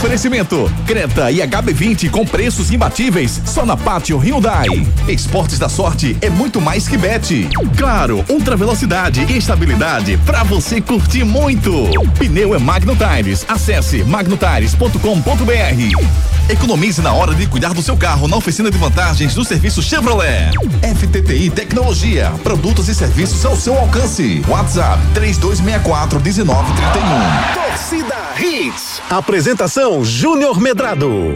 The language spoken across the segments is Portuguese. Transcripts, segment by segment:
Oferecimento: Creta e HB20 com preços imbatíveis só na Pátio Hyundai. Esportes da sorte é muito mais que bet. Claro, ultra velocidade e estabilidade para você curtir muito. Pneu é Magno Tires. Acesse magnotires.com.br. Economize na hora de cuidar do seu carro na oficina de vantagens do serviço Chevrolet. FTTI Tecnologia, produtos e serviços ao seu alcance. WhatsApp 3264 1931. Torcida Hits. Apresentação Júnior Medrado.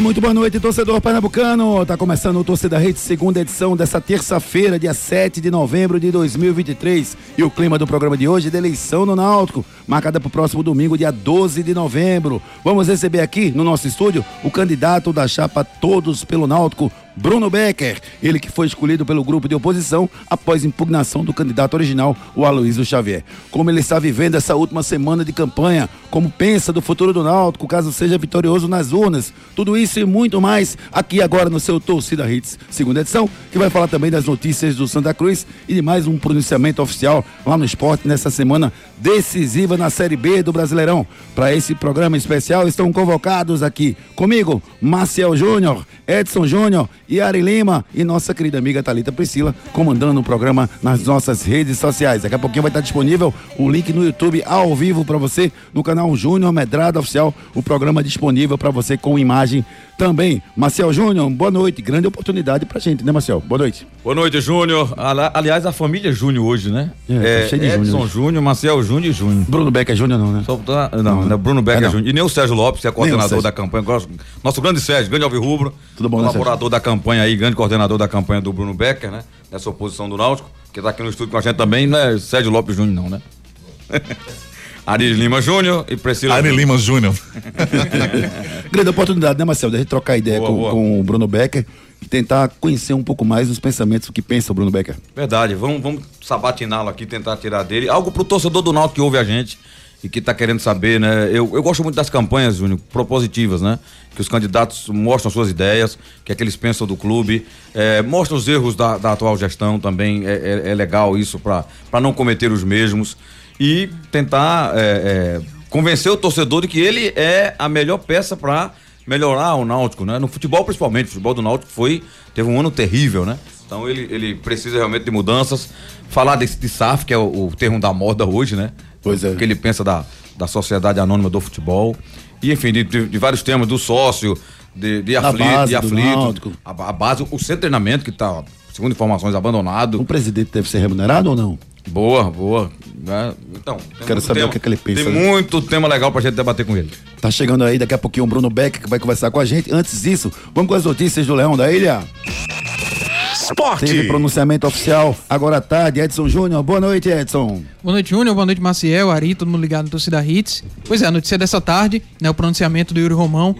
Muito boa noite, torcedor pernambucano. Tá começando o Torcida Rede, segunda edição dessa terça-feira, dia 7 de novembro de 2023. E o clima do programa de hoje é de eleição no Náutico, marcada para o próximo domingo, dia 12 de novembro. Vamos receber aqui no nosso estúdio o candidato da chapa Todos pelo Náutico, Bruno Becker, ele que foi escolhido pelo grupo de oposição após impugnação do candidato original, o Aloysio Xavier. Como ele está vivendo essa última semana de campanha, como pensa do futuro do Náutico, caso seja vitorioso nas urnas, tudo isso e muito mais aqui agora no seu Torcida Hits, segunda edição, que vai falar também das notícias do Santa Cruz e de mais um pronunciamento oficial lá no esporte nessa semana decisiva na Série B do Brasileirão. Para esse programa especial estão convocados aqui comigo, Marcel Júnior, Edson Júnior e Ari Lima e nossa querida amiga Talita Priscila comandando o programa nas nossas redes sociais. Daqui a pouquinho vai estar disponível o link no YouTube ao vivo para você no canal Júnior Medrado Oficial, o programa disponível para você com imagem também. Marcel Júnior, boa noite. Grande oportunidade pra gente, né, Marcel? Boa noite. Boa noite, Júnior. Aliás, a família Júnior hoje, né? É, tá é cheio de Edson Júnior, Marcel Júnior e Júnior. Bruno Becker Júnior não, né? Só, tá- não, não, Bruno Becker É, não. Júnior. E nem o Sérgio Lopes, que é coordenador da campanha. Nosso- grande Sérgio, grande Alvirrubro. Tudo bom, né, Colaborador da campanha aí, grande coordenador da campanha do Bruno Becker, né? Nessa oposição do Náutico, que tá aqui no estúdio com a gente também, não é Sérgio Lopes Júnior, não, né? Ari Lima Júnior e Priscila. Ari Lima Júnior. Grande oportunidade, né, Marcel? Da gente trocar ideia Boa, com, boa. com o Bruno Becker e tentar conhecer um pouco mais os pensamentos que pensa o Bruno Becker. Verdade, vamos, vamos sabatiná-lo aqui, tentar tirar dele. Algo pro torcedor do Náutico que ouve a gente e que tá querendo saber, né? Eu, eu gosto muito das campanhas, Júnior, propositivas, né? Que os candidatos mostram suas ideias, que é que eles pensam do clube, é, mostram os erros da, da atual gestão também, é, é- é legal isso para não cometer os mesmos e tentar é, é, convencer o torcedor de que ele é a melhor peça para melhorar o Náutico, né? No futebol principalmente, o futebol do Náutico foi teve um ano terrível, né? Então ele, ele precisa realmente de mudanças. Falar desse de SAF, que é o, o termo da moda hoje, né? Pois é. O que ele pensa da, da Sociedade Anônima do Futebol. E enfim, de, de- de vários temas, do sócio, de, de aflito, de aflito. A, a base, o de treinamento que está, segundo informações, abandonado. O presidente deve ser remunerado ou não? Boa, boa. né? Então, Quero saber tema- o que é que ele pensa, Tem né? muito tema legal pra gente debater com ele. Tá chegando aí daqui a pouquinho o Bruno Becker que vai conversar com a gente. Antes disso, vamos com as notícias do Leão da Ilha. Esporte. Teve pronunciamento oficial agora à tarde. Edson Júnior, boa noite, Edson. Boa noite, Júnior. Boa noite, Maciel, Ari, todo mundo ligado no Torcida Hits. Pois é, a notícia dessa tarde, né, o pronunciamento do Yuri Romão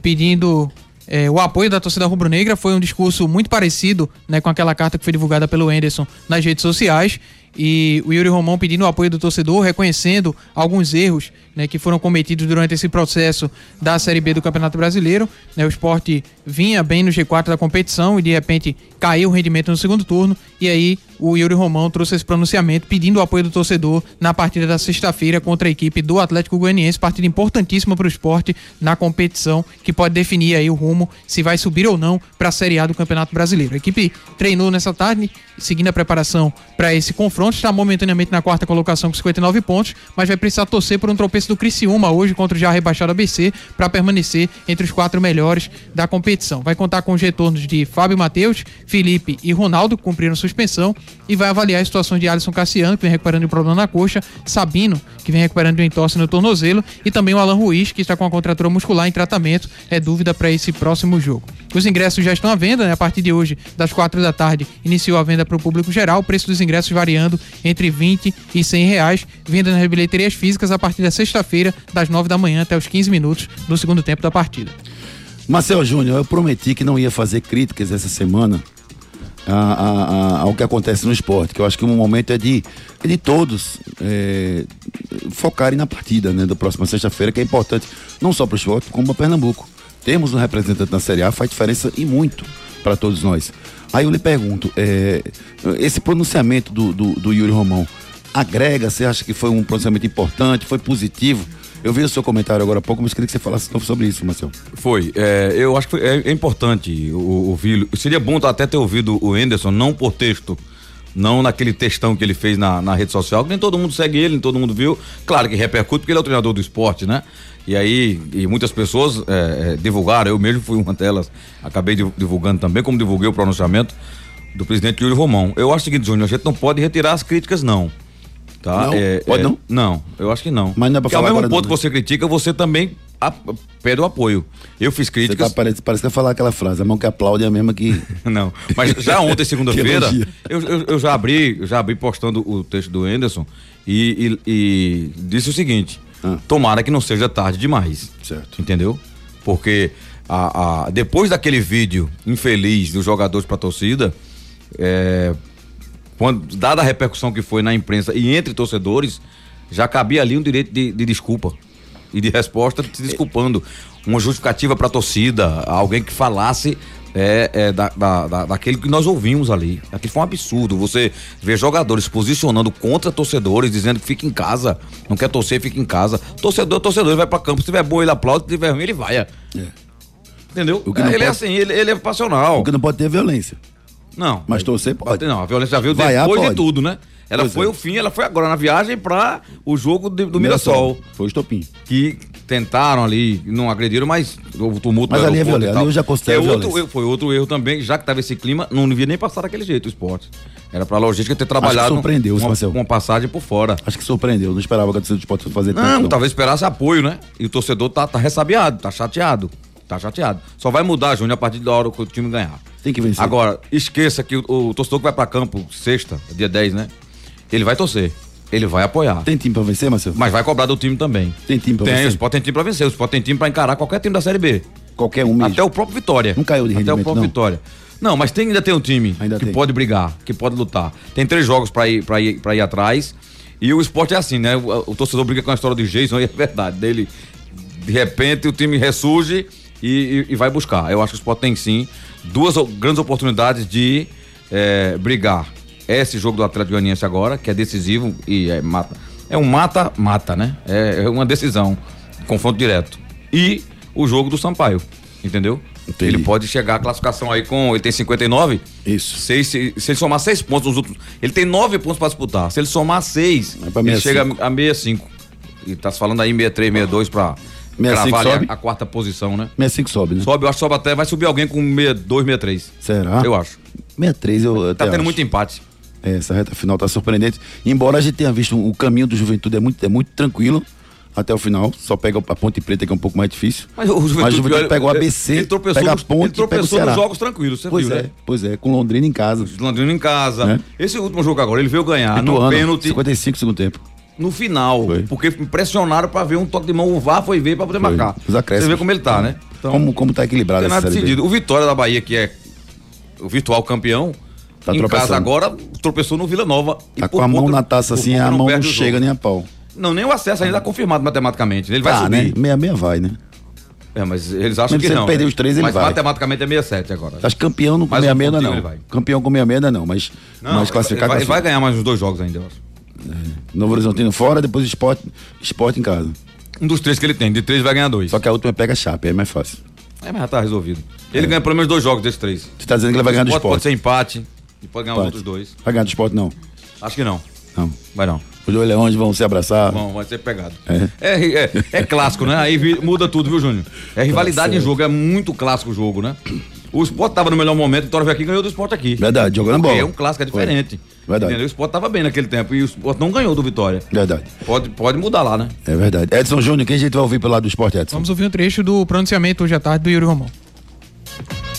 pedindo é, o apoio da torcida rubro-negra. Foi um discurso muito parecido né, com aquela carta que foi divulgada pelo Anderson nas redes sociais. E o Yuri Romão pedindo o apoio do torcedor, reconhecendo alguns erros né, que foram cometidos durante esse processo da Série B do Campeonato Brasileiro. né, o esporte vinha bem no G4 da competição e de repente caiu o rendimento no segundo turno. E aí o Yuri Romão trouxe esse pronunciamento pedindo o apoio do torcedor na partida da sexta-feira contra a equipe do Atlético Goianiense, partida importantíssima para o esporte na competição, que pode definir aí o rumo se vai subir ou não para a Série A do Campeonato Brasileiro. A equipe treinou nessa tarde, seguindo a preparação para esse confronto, está momentaneamente na quarta colocação com 59 pontos, mas vai precisar torcer por um tropeço do Criciúma hoje contra o já rebaixado ABC para permanecer entre os quatro melhores da competição. Vai contar com os retornos de Fábio Matheus, Felipe e Ronaldo, que cumpriram suspensão, e vai avaliar as situações de Alisson Cassiano, que vem recuperando um problema na coxa, Sabino, que vem recuperando um entorse no tornozelo, e também o Alan Ruiz, que está com a contratura muscular em tratamento, é dúvida para esse próximo jogo. Os ingressos já estão à venda, né? A partir de hoje, das quatro da tarde, iniciou a venda para o público geral. O preço dos ingressos variando entre 20 e 100 reais. Venda nas bilheterias físicas a partir da sexta-feira, das 9 da manhã até os 15 minutos do segundo tempo da partida. Marcel Júnior, eu prometi que não ia fazer críticas essa semana a, a, a, ao que acontece no esporte, que eu acho que o momento é de, é de todos é, focarem na partida né, da próxima sexta-feira, que é importante não só para o esporte, como para Pernambuco. Temos um representante na Série A, faz diferença e muito para todos nós. Aí eu lhe pergunto, é, esse pronunciamento do, do, do Yuri Romão agrega? Você acha que foi um pronunciamento importante, foi positivo? Eu vi o seu comentário agora há pouco, mas queria que você falasse sobre isso, Marcelo. Foi. É, eu acho que foi, é, é, importante ouvir. Seria bom até ter ouvido o Enderson, não por texto, não naquele textão que ele fez na, na rede social, que nem todo mundo segue ele, nem todo mundo viu. Claro que repercute, porque ele é o treinador do esporte, né? E aí, e muitas pessoas é, é, divulgaram, eu mesmo fui uma delas, acabei divulgando também, como divulguei o pronunciamento do presidente Yuri Romão. Eu acho o seguinte, Júnior, a gente não pode retirar as críticas, não. Tá? Não, é, pode é, não? Não, eu acho que não. Mas não é pra Porque falar ao mesmo ponto não, que você critica, você também a, pede o apoio. Eu fiz Você críticas. tá, parece, parece que falar aquela frase, a mão que aplaude é a mesma que. Não, mas já ontem, segunda-feira, eu, eu, eu já abri, eu já abri postando o texto do Anderson e, e- e disse o seguinte: Ah. tomara que não seja tarde demais. Certo. Entendeu? Porque a, a- depois daquele vídeo infeliz dos jogadores pra torcida, é, quando, dada a repercussão que foi na imprensa e entre torcedores, já cabia ali um direito de, de desculpa e de resposta se desculpando. Uma justificativa pra torcida, alguém que falasse é, é, da, da- da- daquele que nós ouvimos ali. Aquilo foi um absurdo. Você vê jogadores posicionando contra torcedores, dizendo que fica em casa, não quer torcer, fica em casa. Torcedor, torcedor, ele vai pra campo. Se tiver bom, ele aplaude, se tiver ruim, ele vai. É. Entendeu? O que não ele é pode- assim, ele, ele é passional. Porque não pode ter violência. Não. Mas torcer pode. Não, a violência já veio Vaiar depois de tudo, né? Ela Pois foi é. o fim, ela foi agora na viagem pra o jogo de- do Mirassol. Foi o estopim. Que tentaram ali, não agrediram, mas houve tumulto Mas ali é violência, ali eu já considero É outro erro, Foi outro erro também, já que tava esse clima, não devia nem passar daquele jeito o esporte. Era pra logística ter trabalhado surpreendeu, uma, Marcelo. uma passagem por fora. Acho que surpreendeu. Não esperava que a torcida do esporte fosse fazer Não, tanto. talvez esperasse apoio, né? E o torcedor tá, tá ressabiado, tá chateado. Tá chateado. Só vai mudar, Júnior, a partir da hora que o time ganhar. Tem que vencer. Agora, esqueça que o, o torcedor que vai pra campo sexta, dia 10, né? Ele vai torcer. Ele vai apoiar. Tem time pra vencer, Marcelo? Mas vai cobrar do time também. Tem time pra Tem, vencer? o Sport tem time pra vencer. O Sport tem time pra encarar qualquer time da Série B. Qualquer um mesmo. Até o próprio Vitória. Não caiu de Até o rendimento, próprio não? Vitória. Não, mas tem, ainda tem um time Ainda que tem. pode brigar, que pode lutar. Tem três jogos pra ir, pra ir, pra ir atrás. E o esporte é assim, né? O, o torcedor briga com a história do Jason, e é verdade. Dele, de repente, o time ressurge e, e- e vai buscar. Eu acho que o esporte tem sim duas grandes oportunidades de eh, brigar. Esse jogo do Atlético Goianiense agora, que é decisivo e é mata. É um mata-mata, né? É, é uma decisão. Confronto direto. E o jogo do Sampaio. Entendeu? Entendi. Ele pode chegar à classificação aí com. Ele tem 59. Isso. Seis, se, se ele somar seis pontos nos últimos. Ele tem nove pontos pra disputar. Se ele somar seis, pra ele 65. chega a 65. E tá se falando aí 63, 62 pra 65 cravar sobe? a, a quarta posição, né? 65 sobe, né? Sobe, eu acho que sobe até. Vai subir alguém com 62, 63. Será? Eu acho. 63 eu até Tá tendo acho. muito empate. É, essa reta final tá surpreendente. Embora a gente tenha visto o caminho do Juventude é muito, é muito tranquilo até o final. Só pega a Ponte Preta, que é um pouco mais difícil. Mas o Juventude, Mas o Juventude pega o ele- ABC, ele tropeçou pega a Ponte ele pega tropeçou Ceará. nos jogos tranquilos, você Pois viu, é, né? pois é, com Londrina em casa. Londrina em casa. Né? Esse último jogo agora, ele veio ganhar no Ituano, pênalti 55 segundo tempo. no final. Foi. Porque pressionaram pra ver um toque de mão. O VAR foi ver pra poder Foi. marcar. Você vê como ele tá, né? como, como tá equilibrado Não tem nada decidido. O Vitória da Bahia, que é o virtual campeão, Tá em tropeçando. casa agora, tropeçou no Vila Nova. Tá com a mão pouco- na taça assim, a mão não chega nem a pau. Não, nem o acesso ainda tá confirmado matematicamente. Ele vai Tá, subir. né? Meia meia vai, né? É, mas eles acham Mesmo que não. perder né? os três, ele mas vai. matematicamente é 67 agora. Acho que campeão não com meia meia não. vai. Campeão com meia meia não, mas, Não, mas classificar, ele, vai, ele vai classifica. ganhar mais uns dois jogos ainda, eu acho. Novo Horizontino fora, depois esporte, esporte em casa. Um dos três que ele tem. De três vai ganhar dois. Só que a última pega a Chape, é mais fácil. É, mas já tá resolvido. Ele ganha pelo menos dois jogos desses três. Você tá dizendo que ele vai ganhar do esporte. pode ser empate. E pode ganhar os Empate. outros dois. Vai ganhar do esporte, não. Acho que não. Não. Vai não. Os dois leões vão se abraçar. Bom, vai ser pegado. É. É, é, é clássico, né? Aí vi- muda tudo, viu, Júnior? É rivalidade em certo. jogo, é muito clássico o jogo, né? O Sport tava no melhor momento, o Vitória veio aqui e ganhou do Sport aqui. Verdade, jogando bola. É um clássico, é diferente. Verdade. Entendeu? O Sport tava bem naquele tempo e o Sport não ganhou do Vitória. Verdade. Pode, pode mudar lá, né? É verdade. Edson Júnior, quem a gente vai ouvir pelo lado do esporte, Edson? Vamos ouvir um trecho do pronunciamento hoje à tarde do Yuri Romão.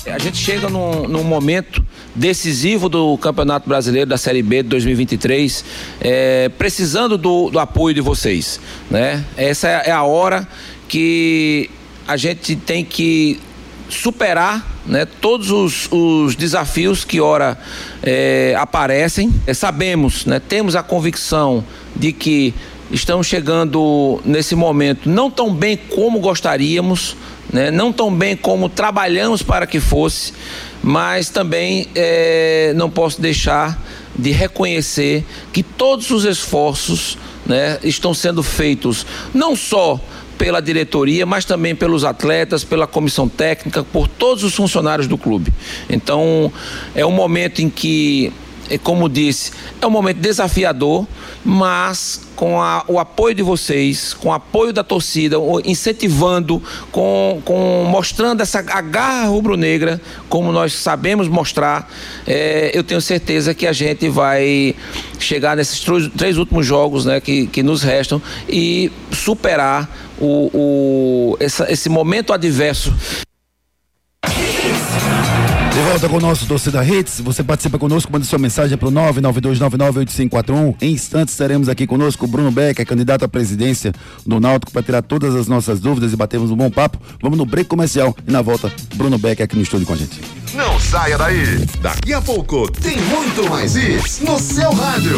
A gente chega num, num momento decisivo do Campeonato Brasileiro da Série B de 2023, é, precisando do, do, apoio de vocês. Né? Essa é a hora que a gente tem que superar né, todos os, os, desafios que ora é, aparecem. É, sabemos, né, temos a convicção de que estamos chegando nesse momento não tão bem como gostaríamos, né, não tão bem como trabalhamos para que fosse, mas também é, não posso deixar de reconhecer que todos os esforços né, estão sendo feitos não só pela diretoria, mas também pelos atletas, pela comissão técnica, por todos os funcionários do clube. Então, é um momento em que, como disse, é um momento desafiador, mas com a, o apoio de vocês, com o apoio da torcida, incentivando, com, com mostrando essa garra rubro-negra, como nós sabemos mostrar, é, eu tenho certeza que a gente vai chegar nesses três, três últimos jogos né, que, que nos restam e superar o, o, essa, esse momento adverso. De volta com o nosso Torcida Hits, você participa conosco, manda sua mensagem para o 992998541. Em instantes teremos aqui conosco o Bruno Becker, candidato à presidência do Náutico, para tirar todas as nossas dúvidas e batermos um bom papo. Vamos no break comercial e na volta, Bruno Becker aqui no estúdio com a gente. Não saia daí, daqui a pouco tem muito mais isso no seu rádio.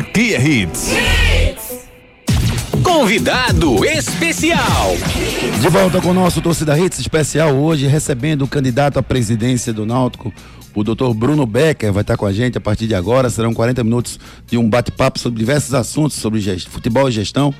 Aqui é Hits. Hits. Convidado especial. De volta com o nosso Torcida Hits especial hoje, recebendo o candidato à presidência do Náutico, o doutor Bruno Becker vai estar com a gente a partir de agora. Serão 40 minutos de um bate-papo sobre diversos assuntos, sobre futebol e gestão,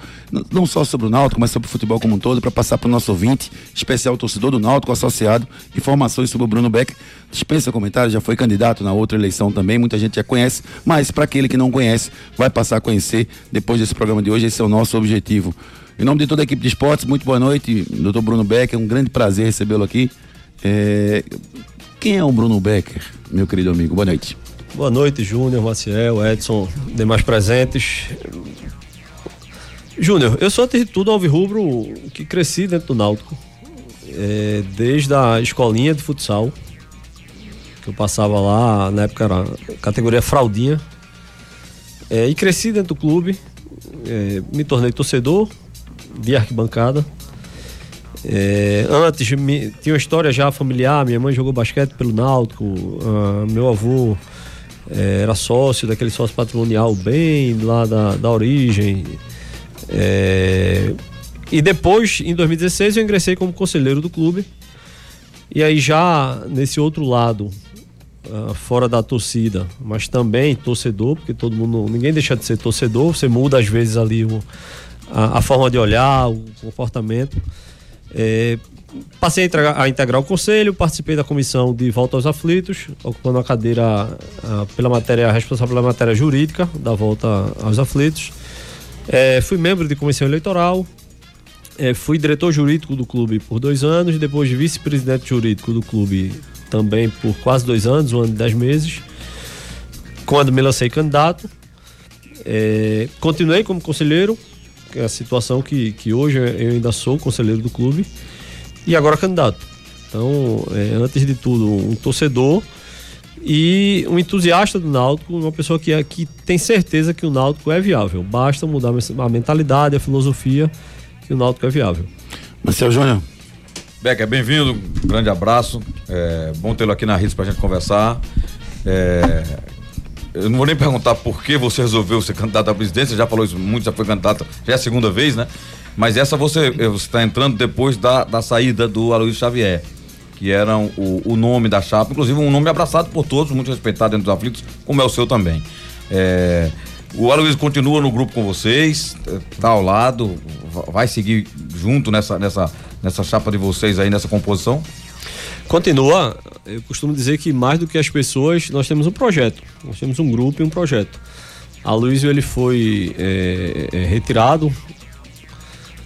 não só sobre o Náutico, mas sobre o futebol como um todo, para passar para o nosso ouvinte, especial torcedor do Náutico associado, informações sobre o Bruno Becker. Dispensa comentários, já foi candidato na outra eleição também, muita gente já conhece, mas para aquele que não conhece, vai passar a conhecer depois desse programa de hoje. Esse é o nosso objetivo. Em nome de toda a equipe de esportes, muito boa noite, doutor Bruno Becker. É um grande prazer recebê-lo aqui. É, quem é o Bruno Becker, meu querido amigo? Boa noite. Boa noite, Júnior, Maciel, Edson, demais presentes. Júnior, eu sou, antes de tudo, alvirrubro que cresci dentro do Náutico. é, desde a escolinha de futsal, que eu passava lá, na época era categoria fraldinha, é, e cresci dentro do clube, é, me tornei torcedor de arquibancada. É, antes me, tinha uma história já familiar, minha mãe jogou basquete pelo Náutico, ah, meu avô é, era sócio daquele sócio patrimonial bem lá da, da origem. É, e depois, em 2016, eu ingressei como conselheiro do clube. E aí já nesse outro lado, uh, fora da torcida, mas também torcedor, porque todo mundo, ninguém deixa de ser torcedor, você muda às vezes ali o, a, a forma de olhar, o comportamento. É, passei a a integrar, o conselho, participei da comissão de volta aos aflitos, ocupando a cadeira a, pela matéria responsável pela matéria jurídica da volta aos aflitos. É, fui membro de comissão eleitoral, é, fui diretor jurídico do clube por dois anos, depois vice-presidente jurídico do clube também por quase dois anos, um ano e dez meses. Quando me lancei candidato, é, continuei como conselheiro, a situação que, que hoje eu ainda sou conselheiro do clube, e agora candidato. Então, é, antes de tudo, um torcedor e um entusiasta do Náutico, uma pessoa que, é, que tem certeza que o Náutico é viável. Basta mudar a mentalidade, a filosofia, que o Náutico é viável. Marcelo Júnior. Becker, bem-vindo, um grande abraço. É, bom tê-lo aqui na Ritz para a gente conversar. É, eu não vou nem perguntar por que você resolveu ser candidato à presidência, já falou isso muito, já foi candidato, já é a segunda vez, né? Mas essa você está entrando depois da, da saída do Aloysio Xavier, que era o, o nome da chapa, inclusive um nome abraçado por todos, muito respeitado dentro dos aflitos, como é o seu também. É, o Aloysio continua no grupo com vocês, está ao lado, vai seguir junto nessa, nessa, nessa chapa de vocês aí, nessa composição? Continua, eu costumo dizer que mais do que as pessoas, nós temos um projeto. Nós temos um grupo e um projeto. A Luísio ele foi é, é, retirado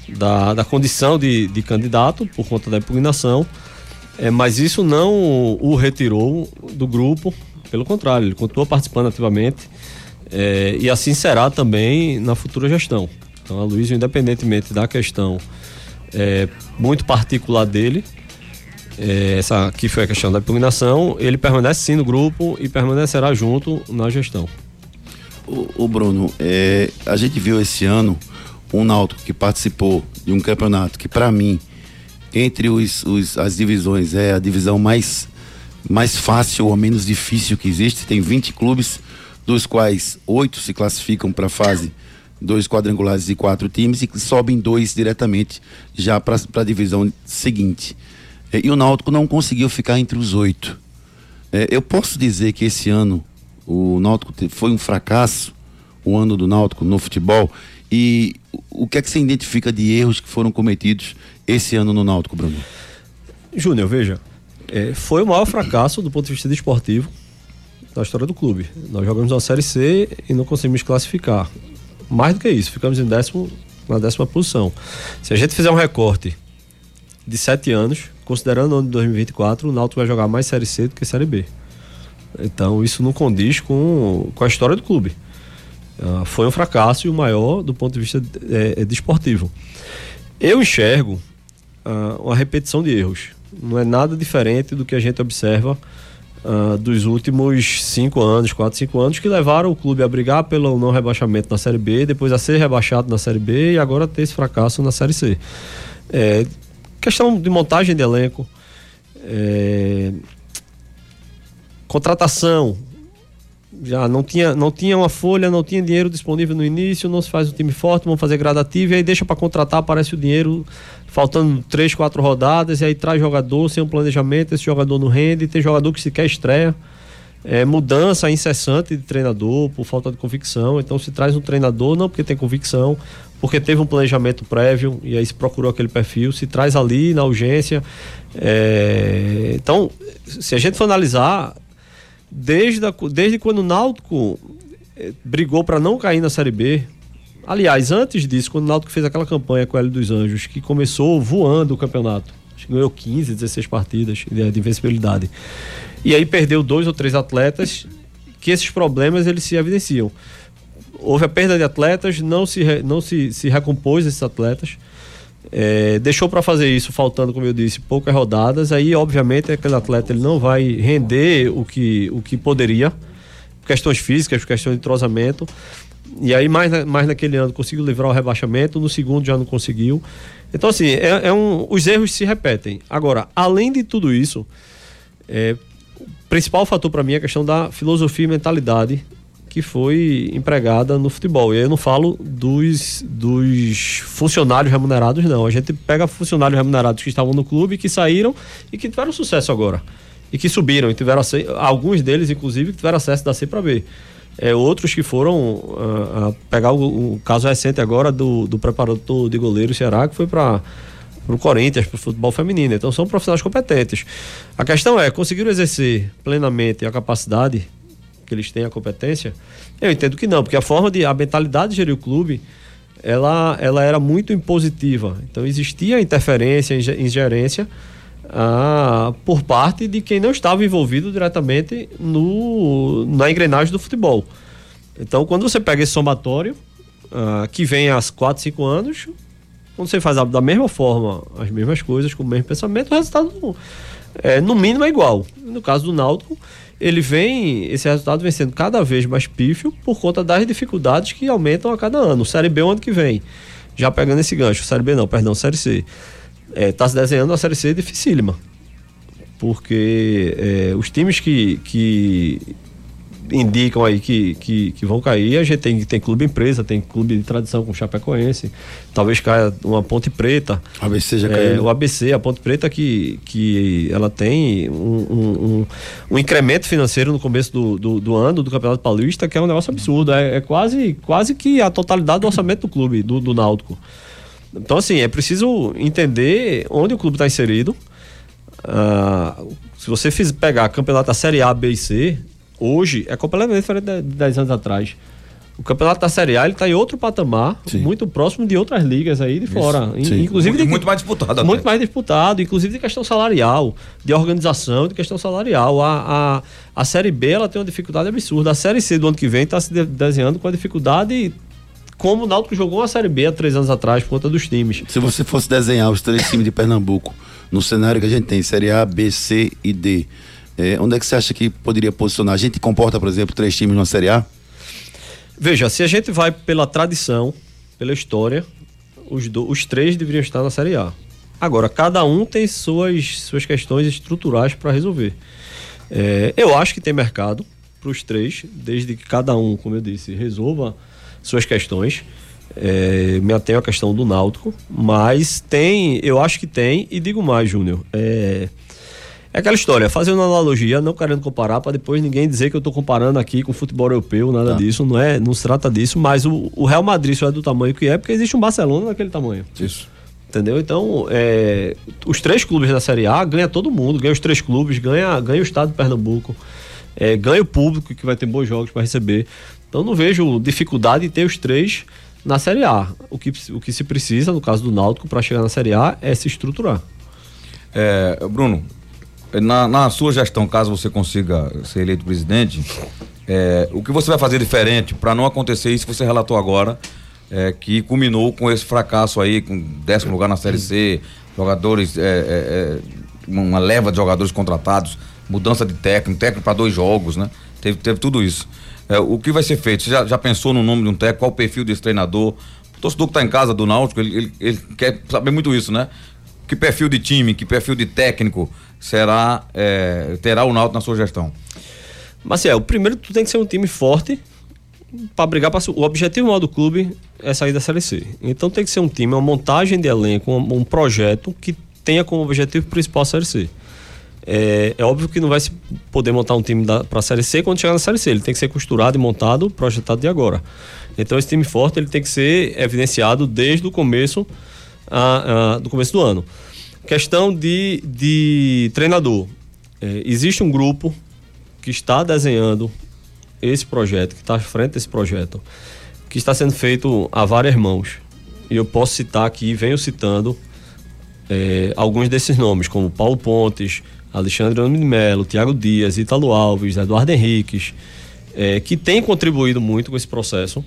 da, da condição de, de candidato por conta da impugnação, é, mas isso não o retirou do grupo, pelo contrário, ele continua participando ativamente é, e assim será também na futura gestão. Então a Luísio, independentemente da questão é, muito particular dele, essa que foi a questão da impugnação, ele permanece sim no grupo e permanecerá junto na gestão. O, o Bruno, é, a gente viu esse ano um Náutico que participou de um campeonato que para mim entre os, os, as divisões é a divisão mais mais fácil ou menos difícil que existe. Tem 20 clubes, dos quais oito se classificam para a fase dois quadrangulares e quatro times e sobem dois diretamente já para a divisão seguinte. É, e o Náutico não conseguiu ficar entre os oito. É, eu posso dizer que esse ano o Náutico foi um fracasso, o ano do Náutico no futebol. E o que é que você identifica de erros que foram cometidos esse ano no Náutico, Bruno? Júnior, veja, é, foi o maior fracasso do ponto de vista desportivo da história do clube. Nós jogamos uma Série C e não conseguimos classificar. Mais do que isso, ficamos em décimo, na décima posição. Se a gente fizer um recorte de sete anos, considerando o ano de 2024, o Náutico vai jogar mais Série C do que Série B. Então isso não condiz com, com a história do clube. Uh, foi um fracasso e o maior do ponto de vista é, é desportivo. Eu enxergo uh, uma repetição de erros. Não é nada diferente do que a gente observa uh, dos últimos cinco anos, quatro, cinco anos, que levaram o clube a brigar pelo não rebaixamento na Série B, depois a ser rebaixado na Série B e agora ter esse fracasso na Série C. É, Questão de montagem de elenco, é, contratação. Já não tinha, não tinha uma folha, não tinha dinheiro disponível no início, não se faz um time forte, vamos fazer gradativo, e aí deixa para contratar, aparece o dinheiro faltando três, quatro rodadas, e aí traz jogador sem um planejamento, esse jogador não rende, tem jogador que sequer estreia. É, mudança incessante de treinador por falta de convicção. Então se traz um treinador não porque tem convicção, porque teve um planejamento prévio e aí se procurou aquele perfil, se traz ali na urgência. É... Então, se a gente for analisar, desde, a, desde quando o Náutico é, brigou para não cair na Série B, aliás, antes disso, quando o Náutico fez aquela campanha com o Hélio dos Anjos, que começou voando o campeonato, ganhou 15, 16 partidas de invencibilidade, e aí perdeu dois ou três atletas, que esses problemas eles se evidenciam houve a perda de atletas, não se, não se, se recompôs esses atletas. É, deixou para fazer isso faltando, como eu disse, poucas rodadas. Aí, obviamente, aquele atleta ele não vai render o que, o que poderia. Questões físicas, questões de entrosamento. E aí, mais, na, mais naquele ano, conseguiu livrar o rebaixamento. No segundo, já não conseguiu. Então, assim, é, é um, os erros se repetem. Agora, além de tudo isso, é, o principal fator para mim é a questão da filosofia e mentalidade que foi empregada no futebol. E eu não falo dos, dos funcionários remunerados, não. A gente pega funcionários remunerados que estavam no clube, que saíram e que tiveram sucesso agora. E que subiram, e tiveram alguns deles, inclusive, que tiveram acesso da C para B. É, outros que foram uh, pegar o, o, caso recente agora do, do preparador de goleiro Ceará, que foi para o Corinthians, para o futebol feminino. Então são profissionais competentes. A questão é, conseguiram exercer plenamente a capacidade que eles têm a competência? Eu entendo que não, porque a forma de a mentalidade de gerir o clube, ela, ela era muito impositiva. Então existia interferência, ingerência ah, por parte de quem não estava envolvido diretamente no, na engrenagem do futebol. Então, quando você pega esse somatório, ah, que vem há 4, 5 anos, quando você faz da mesma forma as mesmas coisas, com o mesmo pensamento, o resultado é, no mínimo é igual. No caso do Náutico, ele vem, esse resultado vem sendo cada vez mais pífio por conta das dificuldades que aumentam a cada ano. Série B o ano que vem, já pegando esse gancho, Série B não, perdão, Série C. Está é, tá se desenhando uma Série C dificílima. Porque é, os times que, que indicam aí que, que, que, vão cair. A gente tem, tem clube empresa, tem clube de tradição com Chapecoense, talvez caia uma Ponte Preta. ABC já caiu. É, o ABC, a Ponte Preta, que, que ela tem um, um, um, um incremento financeiro no começo do, do, do, ano do Campeonato Paulista, que é um negócio absurdo. É, é, quase, quase que a totalidade do orçamento do clube, do, do Náutico. Então, assim, é preciso entender onde o clube está inserido. Uh, se você fiz, pegar campeonato da Série A, B e C, hoje é completamente diferente de 10 anos atrás. O campeonato da Série A ele está em outro patamar, Sim. muito próximo de outras ligas aí de fora. Sim. Inclusive muito, de, muito mais disputado. Muito até. mais disputado, inclusive de questão salarial, de organização, de questão salarial. A, a, a Série B ela tem uma dificuldade absurda. A Série C do ano que vem está se desenhando com a dificuldade como o Náutico jogou a Série B há três anos atrás por conta dos times. Se você fosse desenhar os três times de Pernambuco no cenário que a gente tem, Série A, B, C e D, é, onde é que você acha que poderia posicionar? A gente comporta, por exemplo, três times na Série A? Veja, se a gente vai pela tradição, pela história, os, do, os três deveriam estar na Série A. Agora, cada um tem suas, suas questões estruturais para resolver. É, eu acho que tem mercado para os três, desde que cada um, como eu disse, resolva suas questões. É, me atenho à questão do Náutico, mas tem, eu acho que tem, e digo mais, Júnior. É, é aquela história, fazendo uma analogia, não querendo comparar, para depois ninguém dizer que eu estou comparando aqui com o futebol europeu, nada tá. disso, não é, não se trata disso, mas o, o, Real Madrid só é do tamanho que é, porque existe um Barcelona daquele tamanho. Isso. Entendeu? Então, é, os três clubes da Série A ganha todo mundo, ganha os três clubes, ganha, ganha o estado de Pernambuco, é, ganha o público que vai ter bons jogos para receber. Então, não vejo dificuldade em ter os três na Série A. O que, o que se precisa, no caso do Náutico, para chegar na Série A é se estruturar. É, Bruno, na, na, sua gestão, caso você consiga ser eleito presidente, é, o que você vai fazer diferente para não acontecer isso que você relatou agora, é, que culminou com esse fracasso aí, com décimo lugar na Série C, jogadores, é, é, é uma leva de jogadores contratados, mudança de técnico, técnico para dois jogos, né? Teve, teve tudo isso. É, o que vai ser feito? Você já, já pensou no nome de um técnico? Qual o perfil desse treinador? O torcedor que está em casa do Náutico, ele, ele, ele, quer saber muito isso, né? Que perfil de time, que perfil de técnico será é, terá o Náutico na sua gestão? Marcel, primeiro tu tem que ser um time forte para brigar para o objetivo maior do clube é sair da Série C. Então tem que ser um time, uma montagem de elenco, um, um projeto que tenha como objetivo principal a Série C. É, é, óbvio que não vai se poder montar um time para a Série C quando chegar na Série C. Ele tem que ser costurado e montado, projetado de agora. Então esse time forte ele tem que ser evidenciado desde o começo, a, a, do começo do ano. Questão de, de treinador. É, existe um grupo que está desenhando esse projeto, que está à frente desse projeto, que está sendo feito a várias mãos. E eu posso citar aqui, venho citando é, alguns desses nomes, como Paulo Pontes, Alexandre Nome de Melo, Tiago Dias, Ítalo Alves, Eduardo Henriques, é, que têm contribuído muito com esse processo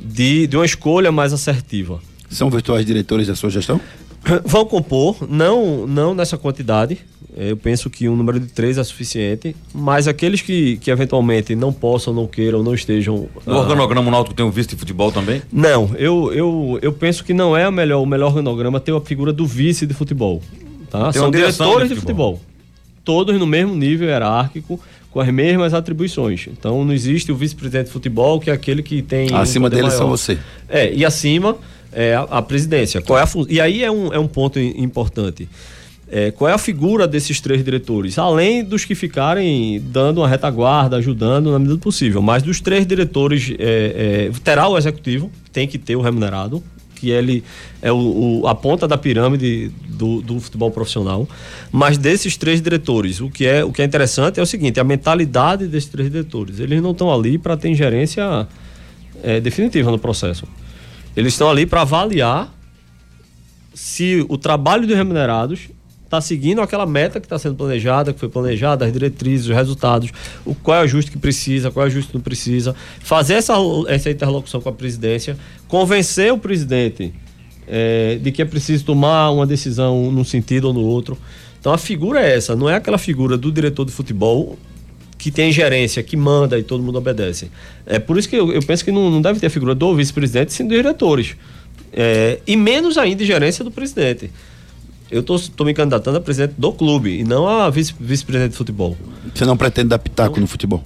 de, de uma escolha mais assertiva são virtuais diretores da sua gestão? Vão compor, não, não nessa quantidade. É, Eu penso que um número de três é suficiente, mas aqueles que, que eventualmente não possam, não queiram, não estejam. No ah, organograma o Náutico tem um vice de futebol também? Não, eu, eu, eu penso que não é o melhor, o melhor organograma ter a figura do vice de futebol. Tá? Tem São diretores de de futebol. Todos no mesmo nível hierárquico, com as mesmas atribuições. Então não existe o vice-presidente de futebol, que é aquele que tem. um Acima deles só maior. você. É, e acima é a, presidência. Qual é a E aí é um, é um ponto im- importante. É, qual é a figura desses três diretores? Além dos que ficarem dando uma retaguarda, ajudando na medida do possível, mas dos três diretores, é, é, terá o executivo, tem que ter o remunerado, que ele é o, o- a ponta da pirâmide do, do futebol profissional. Mas desses três diretores, o que, é, o que é interessante é o seguinte: a mentalidade desses três diretores. Eles não estão ali para ter ingerência é, definitiva no processo. Eles estão ali para avaliar se o trabalho dos remunerados está seguindo aquela meta que está sendo planejada, que foi planejada, as diretrizes, os resultados, o qual é o ajuste que precisa, qual é o ajuste que não precisa, fazer essa, essa interlocução com a presidência, convencer o presidente eh, de que é preciso tomar uma decisão num sentido ou no outro. Então a figura é essa, não é aquela figura do diretor de futebol que tem gerência, que manda e todo mundo obedece. É por isso que eu, eu penso que não, não deve ter a figura do vice-presidente, sim dos diretores. É, e menos ainda gerência do presidente. Eu estou me candidatando a presidente do clube e não a vice- vice-presidente de futebol. Você não pretende dar pitaco no futebol?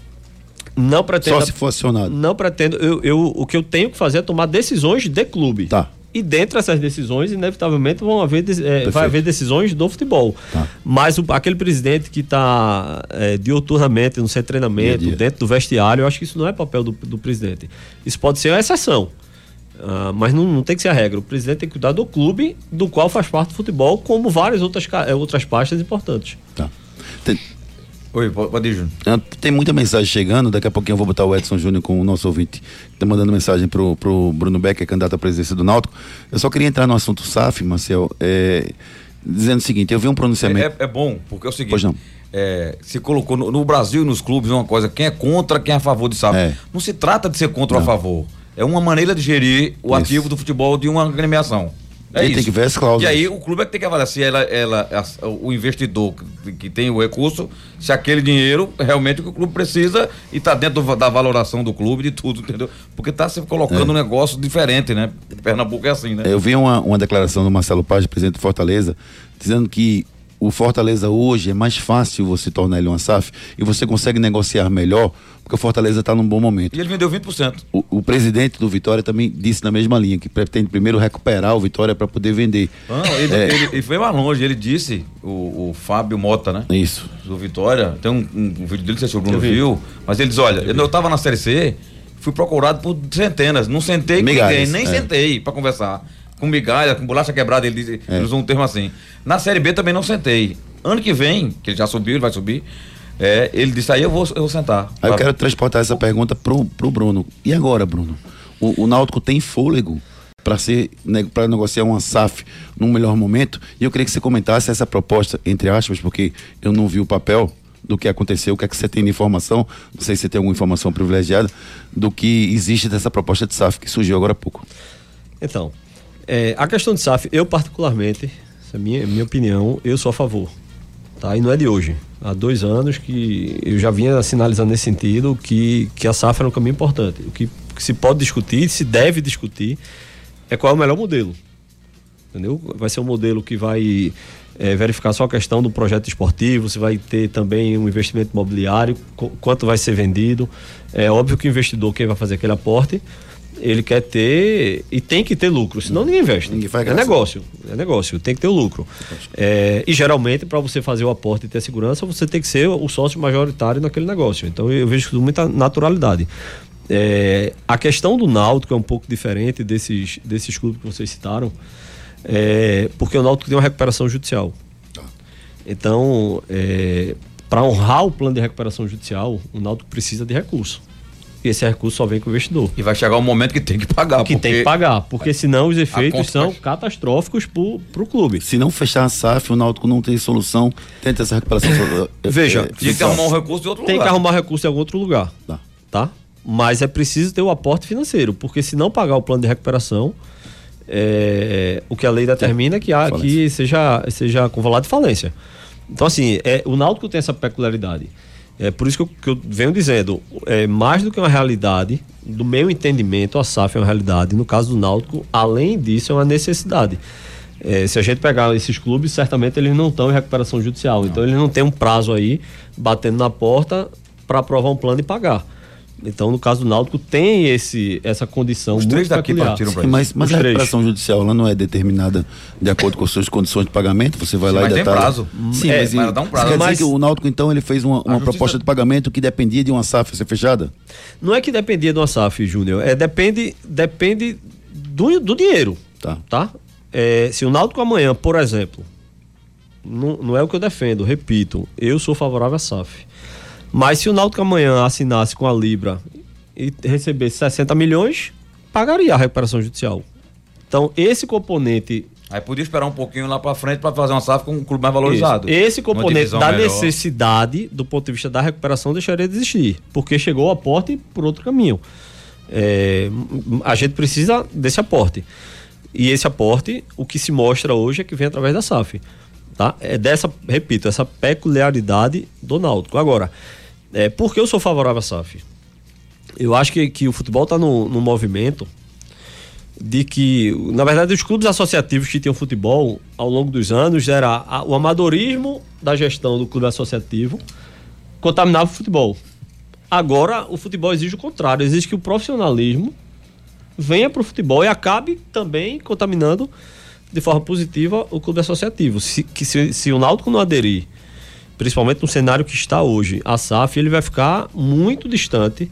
Não pretendo. Só se for acionado. Não pretendo. Eu, eu- o que eu tenho que fazer é tomar decisões de clube. Tá. E dentro dessas decisões, inevitavelmente, vão haver, Perfeito. vai haver decisões do futebol. Tá. Mas o- aquele presidente que está diuturnamente no seu treinamento, Dia dentro do vestiário, eu acho que isso não é papel do, do presidente. Isso pode ser uma exceção. Ah, mas não, não tem que ser a regra. O presidente tem que cuidar do clube do qual faz parte do futebol, como várias outras, eh, outras pastas importantes. Tá. Tem, Oi, pode ir, Júnior. ah, tem muita mensagem chegando, daqui a pouquinho eu vou botar o Edson Júnior com o nosso ouvinte, que tá mandando mensagem pro, pro Bruno Becker, candidato à presidência do Náutico. Eu só queria entrar no assunto SAF, Marcel, é, dizendo o seguinte, eu vi um pronunciamento... É, é bom, porque é o seguinte. Pois não. é, se colocou no, no Brasil e nos clubes uma coisa, quem é contra, quem é a favor de SAF. É. Não se trata de ser contra ou a Não. favor. É uma maneira de gerir o Isso. ativo do futebol de uma agremiação. É isso. tem que ver as cláusulas. E aí o clube é que tem que avaliar se ela, ela, o investidor que, que tem o recurso, se aquele dinheiro é realmente que o clube precisa e está dentro do- da valoração do clube, de tudo, entendeu? Porque está se colocando um negócio diferente, né? Pernambuco é assim, né? Eu vi uma, uma declaração do Marcelo Paz, presidente do Fortaleza, dizendo que o Fortaleza hoje é mais fácil você tornar ele uma SAF e você consegue negociar melhor, porque o Fortaleza está num bom momento. E ele vendeu 20%. O, o presidente do Vitória também disse na mesma linha, que pretende primeiro recuperar o Vitória para poder vender. Não, ele, É. ele- ele foi mais longe, ele disse, o, o Fábio Mota, né? Isso. Do Vitória, tem um, um- um vídeo dele, não sei se o Bruno vi. viu, mas ele diz, olha, eu, eu tava na Série C, fui procurado por centenas, não sentei com Migalhas, ninguém, nem é. sentei pra conversar. Com migalha, com bolacha quebrada, ele, diz, É. ele usou um termo assim. Na Série B também não sentei. Ano que vem, que ele já subiu, ele vai subir, é, ele disse, aí eu vou, eu vou sentar. Aí eu quero transportar essa pergunta pro, pro Bruno. E agora, Bruno? O, o Náutico tem fôlego para ser para negociar uma SAF num melhor momento? E eu queria que você comentasse essa proposta, entre aspas, porque eu não vi o papel do que aconteceu, o que é que você tem de informação, não sei se você tem alguma informação privilegiada, do que existe dessa proposta de SAF que surgiu agora há pouco. Então, é, a questão de SAF, eu particularmente, essa é minha, minha opinião, eu sou a favor. Tá? E não é de hoje. Há dois anos que eu já vinha sinalizando nesse sentido que, que a SAF era um caminho importante. O que, que se pode discutir, se deve discutir, é qual é o melhor modelo. Entendeu? Vai ser um modelo que vai é, verificar só a questão do projeto esportivo, se vai ter também um investimento imobiliário, qu- quanto vai ser vendido. É óbvio que o investidor, quem vai fazer aquele aporte, ele quer ter e tem que ter lucro, senão ninguém investe. Ninguém faz é graça. negócio, é negócio, tem que ter o lucro. É, e geralmente, para você fazer o aporte e ter segurança, você tem que ser o sócio majoritário naquele negócio. Então eu vejo isso com muita naturalidade. É, a questão do Náutico é um pouco diferente desses, desses clubes que vocês citaram, é, porque o Náutico tem uma recuperação judicial. Então, para honrar o plano de recuperação judicial, o Náutico precisa de recurso. E esse recurso só vem com o investidor. E vai chegar um momento que tem que pagar. Que tem que pagar, porque senão os efeitos são vai- catastróficos para o clube. Se não fechar a SAF, o Náutico não tem solução, tenta essa recuperação. Veja, eh, Tinha que arrumar um recurso de outro Tem que lugar. arrumar recurso em algum outro lugar. Tá. Tá? Mas é preciso ter o aporte financeiro, porque se não pagar o plano de recuperação, é, o que a lei determina é que, há, que seja, seja convalado de falência. Então, assim, é, o Náutico tem essa peculiaridade. É por isso que eu, que eu venho dizendo, é mais do que uma realidade, do meu entendimento, a SAF é uma realidade. No caso do Náutico, além disso, é uma necessidade. É, se a gente pegar esses clubes, certamente eles não estão em recuperação judicial. Não. Então, eles não têm um prazo aí batendo na porta para aprovar um plano e pagar. Então, no caso do Náutico, tem esse, essa condição. Os três daqui peculiar. partiram para isso. Mas, mas a recuperação judicial ela não é determinada de acordo com suas condições de pagamento? Você vai Sim, lá mas e detalha. tem prazo. Sim, é, mas, mas dá um prazo. Quer mas... dizer que o Náutico, então, ele fez uma, uma proposta de pagamento que dependia de uma SAF ser fechada? Não é que dependia de uma SAF, Júnior. É, depende, depende do, do dinheiro. Tá. tá? É, se o Náutico amanhã, por exemplo, não, não é o que eu defendo, repito, eu sou favorável à SAF mas se o Náutico amanhã assinasse com a Libra e recebesse 60 milhões, pagaria a recuperação judicial. Então, esse componente. Aí podia esperar um pouquinho lá para frente para fazer uma SAF com um clube mais valorizado. Isso. Esse componente da melhor. necessidade, do ponto de vista da recuperação, deixaria de existir, porque chegou o aporte por outro caminho. É, a gente precisa desse aporte. E esse aporte, o que se mostra hoje é que vem através da SAF. Tá? É dessa, repito, essa peculiaridade do Náutico. Agora, é, por que eu sou favorável à SAF? Eu acho que, que o futebol está no, no movimento de que, na verdade, os clubes associativos que tinham futebol ao longo dos anos era a, o amadorismo da gestão do clube associativo contaminava o futebol. Agora, o futebol exige o contrário, exige que o profissionalismo venha para o futebol e acabe também contaminando de forma positiva o clube associativo. Se, que se, se o Náutico não aderir, principalmente no cenário que está hoje, a SAF, ele vai ficar muito distante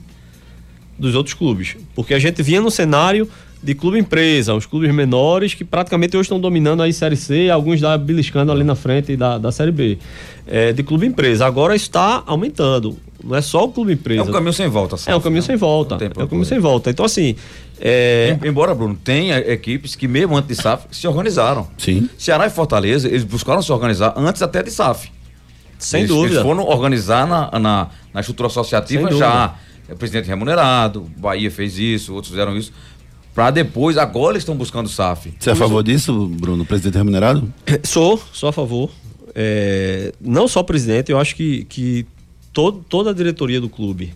dos outros clubes. Porque a gente vinha no cenário de clube empresa, os clubes menores que praticamente hoje estão dominando aí Série C, alguns da beliscando ali na frente da, da Série B. É, de clube empresa. Agora está aumentando. Não é só o clube empresa. É um caminho sem volta. é um caminho sem volta. É um caminho sem volta. Então, assim. É... Embora, Bruno, tenha equipes que, mesmo antes de SAF, se organizaram. Sim. Ceará e Fortaleza, eles buscaram se organizar antes até de SAF. Sem eles, dúvida. Eles foram organizar na, na, na estrutura associativa já. É presidente remunerado, Bahia fez isso, outros fizeram isso para depois, agora eles estão buscando SAF. Você é a favor disso, Bruno, presidente remunerado? Sou, sou a favor. É, não só presidente, eu acho que, que todo, toda a diretoria do clube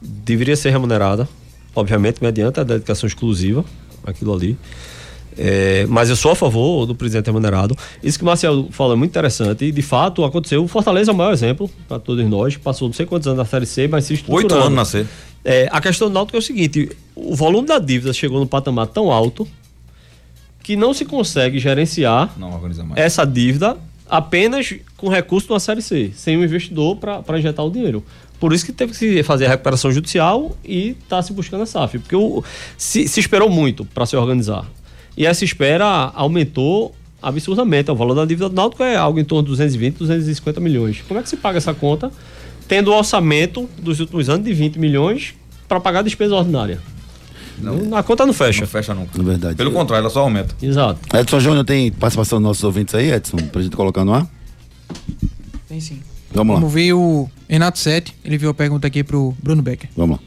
deveria ser remunerada, obviamente, mediante a dedicação exclusiva, aquilo ali. É, mas eu sou a favor do presidente remunerado. Isso que o Marcelo fala é muito interessante e de fato aconteceu. O Fortaleza é o maior exemplo para todos nós. Passou não sei quantos anos na Série C, mas se. Oito anos na C. É, a questão do Náutico é o seguinte: o volume da dívida chegou no patamar tão alto que não se consegue gerenciar essa dívida apenas com recurso de uma Série C, sem um investidor para injetar o dinheiro. Por isso que teve que se fazer a recuperação judicial e está se buscando a SAF, porque o, se, se esperou muito para se organizar. E essa espera aumentou absurdamente. O valor da dívida do Náutico é algo em torno de 220, 250 milhões. Como é que se paga essa conta? Tendo o orçamento dos últimos anos de 20 milhões para pagar a despesa ordinária. Não, a conta não fecha. Não fecha nunca. Na verdade. Pelo contrário, ela só aumenta. Exato. Edson Júnior tem participação dos nossos ouvintes aí, Edson, pra gente colocar no ar? Tem sim. Vamos lá. Vamos ver o Renato Sete, ele viu a pergunta aqui pro Bruno Becker. Vamos lá.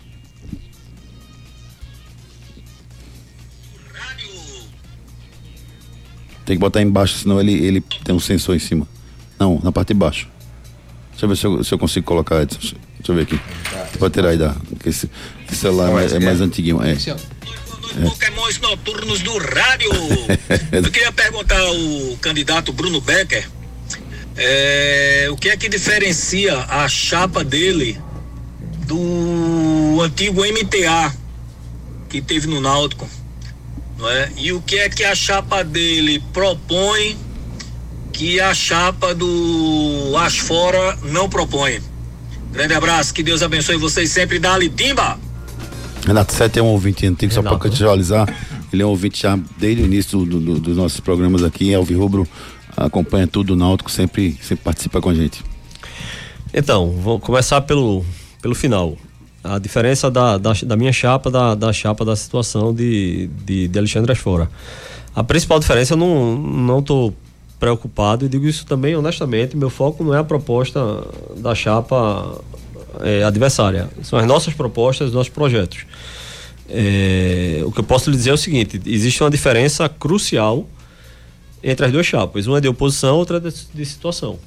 Tem que botar embaixo, senão ele, ele tem um sensor em cima. Não, na parte de baixo. Deixa eu ver se eu, se eu consigo colocar, Edson. Deixa eu ver aqui. Pode tirar aí da. Esse, esse celular é mais, é mais antiguinho. É. É. Pokémons noturnos do rádio. Eu queria perguntar ao candidato Bruno Becker é, o que é que diferencia a chapa dele do antigo MTA que teve no Náutico, não é? E o que é que a chapa dele propõe que a chapa do Asfora não propõe? Grande abraço, que Deus abençoe vocês sempre. Dali, Timba! Renato Sete é um ouvinte antigo, Renato. só para contextualizar. Ele é um ouvinte já desde o início do, do, dos nossos programas aqui. É o Rubro, acompanha tudo do Náutico, sempre, sempre participa com a gente. Então, vou começar pelo, pelo final. A diferença da, da, da minha chapa da, da chapa da situação de, de, de Alexandre Asfora. A principal diferença, eu não, não preocupado e digo isso também honestamente. Meu foco não é a proposta da chapa é, adversária, são as nossas propostas, os nossos projetos. É, o que eu posso lhe dizer é o seguinte: existe uma diferença crucial entre as duas chapas. Uma é de oposição, outra é de, de situação.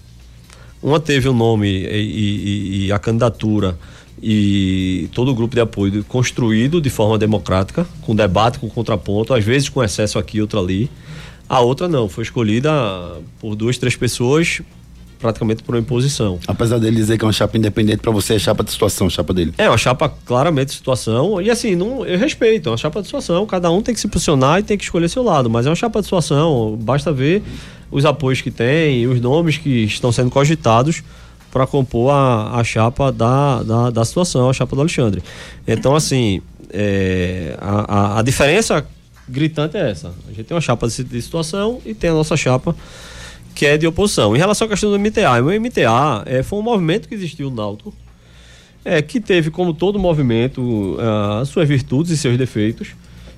Uma teve o nome e, e, e, a candidatura e todo o grupo de apoio construído de forma democrática, com debate, com contraponto, às vezes com excesso aqui outro ali. A outra não, foi escolhida por duas, três pessoas praticamente por uma imposição. Apesar dele dizer que é uma chapa independente, para você é chapa de situação, chapa dele. É uma chapa claramente de situação. E assim, não, eu respeito, é uma chapa de situação. Cada um tem que se posicionar e tem que escolher seu lado. Mas é uma chapa de situação. Basta ver os apoios que tem, os nomes que estão sendo cogitados para compor a, a chapa da, da, da, situação, a chapa do Alexandre. Então, assim, é, a, a, a diferença gritante é essa. A gente tem uma chapa de, de situação e tem a nossa chapa que é de oposição. Em relação à questão do MTA, o MTA é, foi um movimento que existiu no Náutico, é, que teve, como todo movimento, uh, suas virtudes e seus defeitos,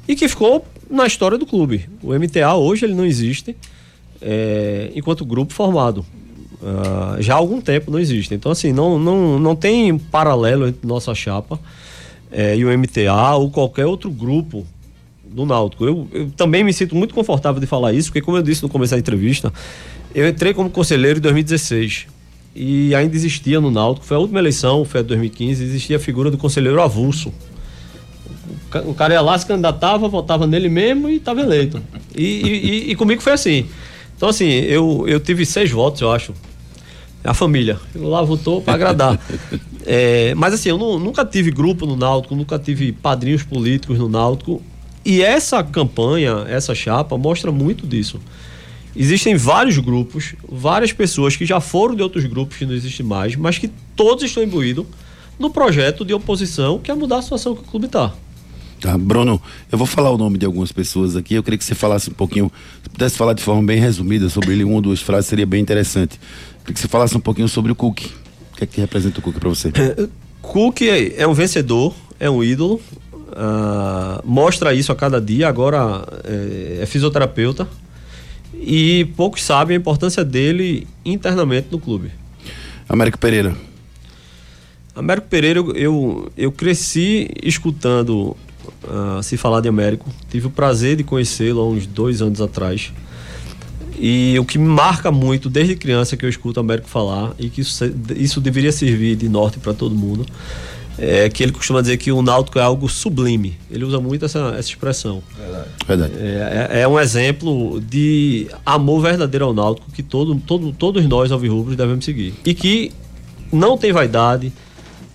e que ficou na história do clube. O MTA hoje ele não existe é, enquanto grupo formado. Uh, já há algum tempo não existe. Então, assim, não, não, não tem paralelo entre nossa chapa é, e o MTA ou qualquer outro grupo do Náutico. Eu, eu, também me sinto muito confortável de falar isso, porque, como eu disse no começo da entrevista, eu entrei como conselheiro em 2016 e ainda existia no Náutico, foi a última eleição, foi a 2015, existia a figura do conselheiro avulso. O cara ia lá, se candidatava, votava nele mesmo e estava eleito. E, e, e, comigo foi assim. Então, assim, eu, eu tive seis votos, eu acho. A família. Eu lá votou para agradar. É, mas, assim, eu não, nunca tive grupo no Náutico, nunca tive padrinhos políticos no Náutico. E essa campanha, essa chapa, mostra muito disso. Existem vários grupos, várias pessoas que já foram de outros grupos que não existem mais, mas que todos estão imbuídos no projeto de oposição que é mudar a situação que o clube está. Tá, Bruno, eu vou falar o nome de algumas pessoas aqui. Eu queria que você falasse um pouquinho, se pudesse falar de forma bem resumida sobre ele, uma ou duas frases, seria bem interessante. Queria que você falasse um pouquinho sobre o Cook. O que é que representa o Cook para você? É, Cook é, é, um vencedor, é um ídolo, uh, mostra isso a cada dia. Agora é, é fisioterapeuta, e poucos sabem a importância dele internamente no clube. Américo Pereira. Américo Pereira, eu, eu cresci escutando uh, se falar de Américo. Tive o prazer de conhecê-lo há uns dois anos atrás. E o que me marca muito desde criança que eu escuto Américo falar e que isso, isso deveria servir de norte para todo mundo é que ele costuma dizer que o náutico é algo sublime. Ele usa muito essa, essa expressão. Verdade. Verdade. É, é, é, um exemplo de amor verdadeiro ao náutico que todo, todo, todos nós, alvirrubros, devemos seguir. E que não tem vaidade,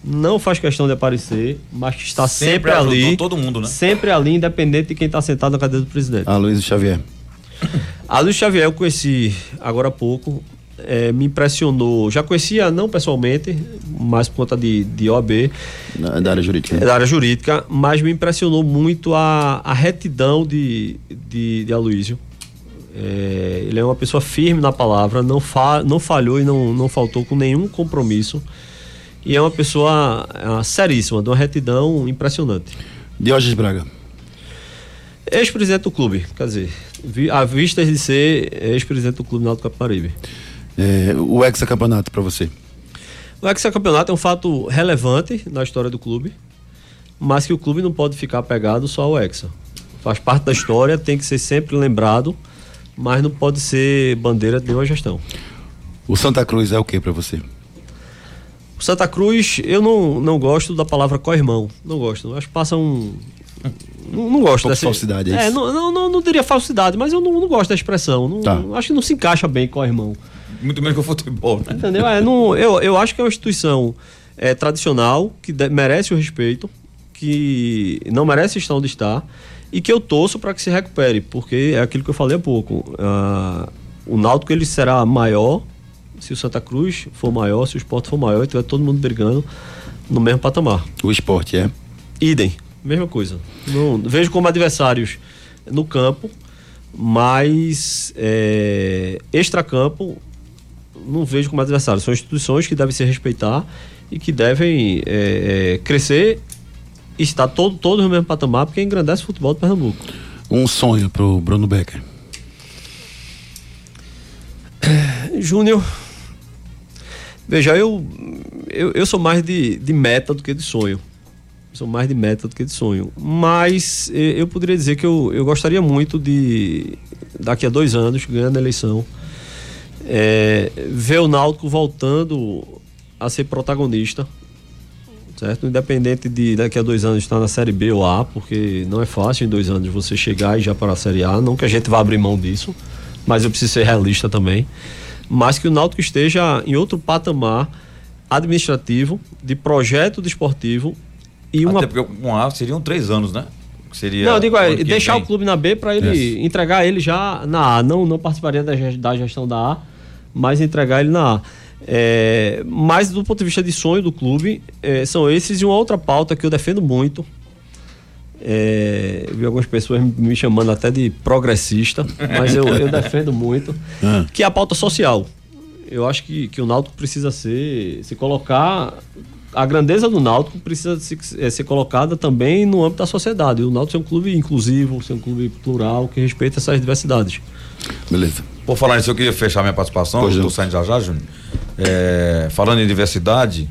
não faz questão de aparecer, mas que está sempre, sempre ali. todo mundo, né? Sempre ali, independente de quem está sentado na cadeira do presidente. A Luiz Xavier. A Luiz Xavier eu conheci agora há pouco é, me impressionou. Já conhecia, não pessoalmente, mas por conta de, de OAB. Da, da área jurídica. Né? Da área jurídica, mas me impressionou muito a, a retidão de, de, de Aloysio. É, ele é uma pessoa firme na palavra, não, fa, não falhou e não, não faltou com nenhum compromisso. E é uma pessoa é, seríssima, de uma retidão impressionante. Diógenes Braga. Ex-presidente do clube, quer dizer, a vista de ser ex-presidente do Clube Náutico Caparibe. É, o hexacampeonato para você? O hexacampeonato é um fato relevante na história do clube, mas que o clube não pode ficar pegado só ao hexa. Faz parte da história, tem que ser sempre lembrado, mas não pode ser bandeira de nenhuma gestão. O Santa Cruz é o que para você? O Santa Cruz, eu não, não gosto da palavra co-irmão. Não gosto. Acho que passa um. Não, não gosto um dessa. falsidade, é, é não, não, não, não, diria falsidade, mas eu não, não gosto da expressão. Não, tá. Acho que não se encaixa bem co-irmão muito menos que o futebol. Né? Entendeu? É, não, eu, eu acho que é uma instituição é, tradicional, que de, merece o respeito, que não merece estar onde está e que eu torço para que se recupere, porque é aquilo que eu falei há pouco. Uh, o Náutico ele será maior se o Santa Cruz for maior, se o esporte for maior, e tiver todo mundo brigando no mesmo patamar. O esporte é? Idem, mesma coisa. Não, vejo como adversários no campo, mas é, extra-campo não vejo como adversário. São instituições que devem se respeitar e que devem é, é, crescer e estar todo, todos no mesmo patamar, porque engrandece o futebol de Pernambuco. Um sonho para o Bruno Becker. Júnior, veja, eu, eu, eu sou mais de, de meta do que de sonho. Sou mais de meta do que de sonho. Mas eh, eu poderia dizer que eu, eu gostaria muito de, daqui a dois anos, ganhando a eleição, é, ver o Náutico voltando a ser protagonista, certo? Independente de daqui a dois anos estar na Série B ou A, porque não é fácil em dois anos você chegar e já para a Série A, não que a gente vá abrir mão disso, mas eu preciso ser realista também, mas que o Náutico esteja em outro patamar administrativo, de projeto desportivo e uma... Até porque com A seriam três anos, né? Seria Não, eu digo, é, deixar vem. o clube na B para ele entregar ele já na A. Não, não participaria da, da gestão da A, mas entregar ele na A. É, mas do ponto de vista de sonho do clube, é, são esses e uma outra pauta que eu defendo muito. É, eu vi algumas pessoas me chamando até de progressista, mas eu, eu defendo muito, que é a pauta social. Eu acho que, que o Náutico precisa ser, se colocar a grandeza do Náutico precisa se- eh, ser colocada também no âmbito da sociedade. O Náutico é um clube inclusivo, ser um clube plural, que respeita essas diversidades. Beleza. Por falar nisso, eu queria fechar minha participação, tô saindo já já, Júnior. É, falando em diversidade,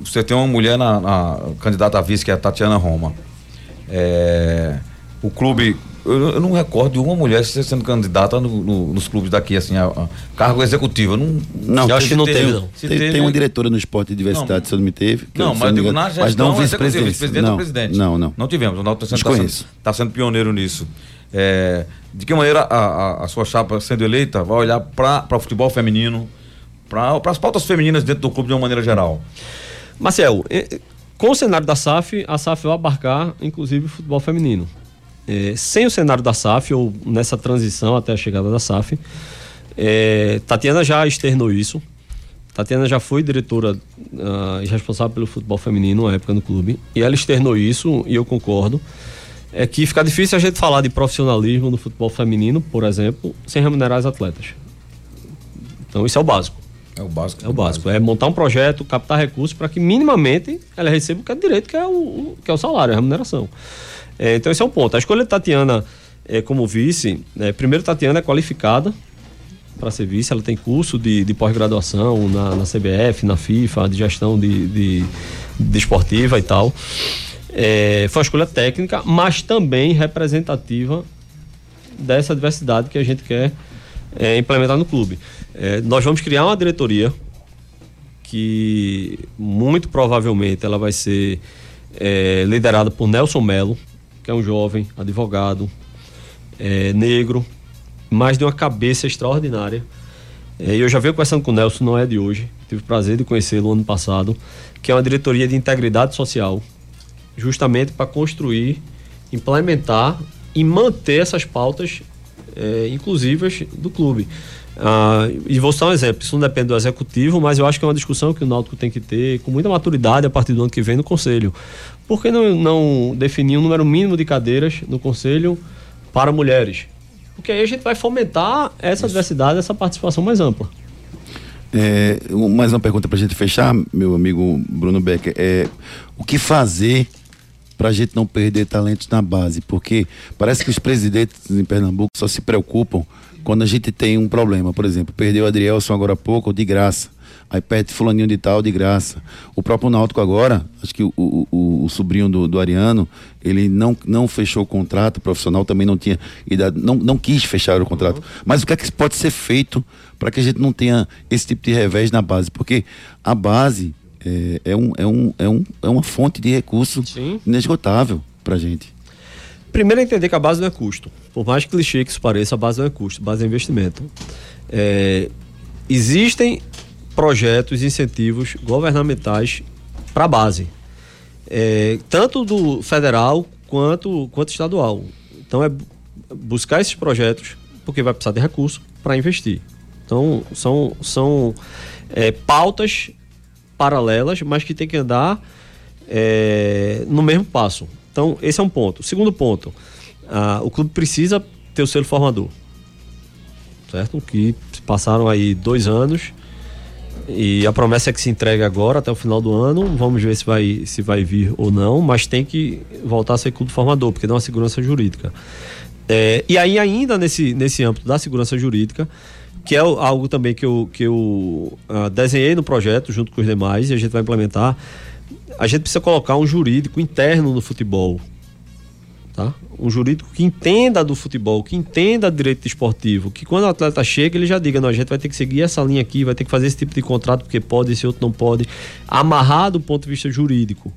você tem uma mulher na, na- candidata a vice, que é a Tatiana Roma. É, o clube, eu, eu não recordo de uma mulher sendo candidata no- no- nos clubes daqui, assim, a, a cargo executivo. Eu não, Não, Eu acho que não teve, não. Se Tem, teve- tem uma diretora no esporte de diversidade, Não. se eu não me teve. que Não, mas digo, na gestão, mas não executiva, vice-presidente. vice-presidente Não, ou presidente. não, não. Não tivemos. O Náutico está sendo, tá sendo, pioneiro nisso. É, de que maneira a, a- a sua chapa sendo eleita vai olhar para o futebol feminino, para as pautas femininas dentro do clube de uma maneira geral? Marcel, com o cenário da SAF, a SAF vai abarcar inclusive o futebol feminino. Eh, sem o cenário da SAF, ou nessa transição até a chegada da SAF, eh, Tatiana já externou isso. Tatiana já foi diretora e responsável pelo futebol feminino na época no clube. E ela externou isso, e eu concordo. É que fica difícil a gente falar de profissionalismo no futebol feminino, por exemplo, sem remunerar as atletas. Então, isso é o básico. É o básico. É o básico. É montar um projeto, captar recursos para que minimamente ela receba o que é direito, que é o- que é o salário, a remuneração. É, então esse é um ponto. A escolha de Tatiana é, como vice, é, primeiro Tatiana é qualificada para ser vice, ela tem curso de, de pós-graduação na, na CBF, na FIFA, de gestão de, de, de esportiva e tal. É, foi uma escolha técnica, mas também representativa dessa diversidade que a gente quer é, implementar no clube. É, nós vamos criar uma diretoria que muito provavelmente ela vai ser é, liderada por Nelson Melo, que é um jovem advogado é, negro, mas de uma cabeça extraordinária. É, eu já venho conversando com o Nelson, não é de hoje, tive o prazer de conhecê-lo ano passado, que é uma diretoria de integridade social, justamente para construir, implementar e manter essas pautas é, inclusivas do clube. Ah, e vou citar um exemplo, isso não depende do executivo, mas eu acho que é uma discussão que o Náutico tem que ter com muita maturidade a partir do ano que vem no Conselho. Por que não, não definir um número mínimo de cadeiras no Conselho para mulheres? Porque aí a gente vai fomentar essa diversidade, essa participação mais ampla. É, mais uma pergunta pra gente fechar, meu amigo Bruno Becker. É, o que fazer pra gente não perder talentos na base? Porque parece que os presidentes em Pernambuco só se preocupam quando a gente tem um problema. Por exemplo, perdeu o Adrielson agora há pouco, de graça. Aí perde fulaninho de tal, de graça. O próprio Náutico agora, acho que o, o, o- o sobrinho do, do Ariano, ele não, não fechou o contrato profissional, também não tinha idade, não, não quis fechar o contrato. Mas o que é que pode ser feito para que a gente não tenha esse tipo de revés na base? Porque a base é, é, um, é, um, é, um, é uma fonte de recurso Sim. inesgotável pra gente. Primeiro é entender que a base não é custo. Por mais clichê que isso pareça, a base não é custo, a base é investimento. É, existem projetos, incentivos governamentais para a base, É, tanto do federal quanto, quanto estadual. Então é bu- buscar esses projetos, porque vai precisar de recurso para investir. Então são, são é, pautas paralelas, mas que tem que andar é, no mesmo passo. Então, esse é um ponto. Segundo ponto, ah, o clube precisa ter o selo formador. Certo? Que passaram aí dois anos e a promessa é que se entregue agora até o final do ano. Vamos ver se vai, se vai vir ou não, mas tem que voltar a ser clube formador, porque dá uma segurança jurídica. É, e aí, ainda nesse, nesse âmbito da segurança jurídica, que é algo também que eu, que eu ah, desenhei no projeto junto com os demais e a gente vai implementar, a gente precisa colocar um jurídico interno no futebol. Tá? Um jurídico que entenda do futebol, que entenda direito esportivo, que quando o atleta chega, ele já diga, não, a gente vai ter que seguir essa linha aqui, vai ter que fazer esse tipo de contrato porque pode, esse outro não pode, amarrar do ponto de vista jurídico.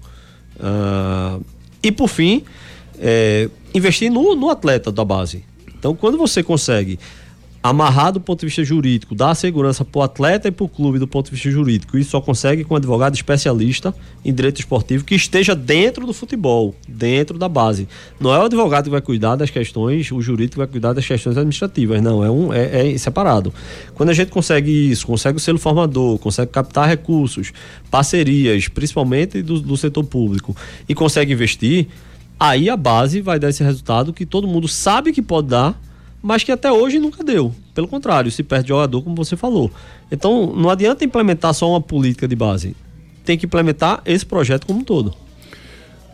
Uh, e por fim, é, investir no, no atleta da base. Então, quando você consegue amarrar do ponto de vista jurídico, dar segurança para o atleta e para o clube do ponto de vista jurídico. Isso só consegue com um advogado especialista em direito esportivo que esteja dentro do futebol, dentro da base. Não é o advogado que vai cuidar das questões, o jurídico vai cuidar das questões administrativas, não, é, um, é, é separado. Quando a gente consegue isso, consegue o selo formador, consegue captar recursos, parcerias, principalmente do, do setor público, e consegue investir, aí a base vai dar esse resultado que todo mundo sabe que pode dar mas que até hoje nunca deu. Pelo contrário, se perde jogador, como você falou. Então, não adianta implementar só uma política de base. Tem que implementar esse projeto como um todo.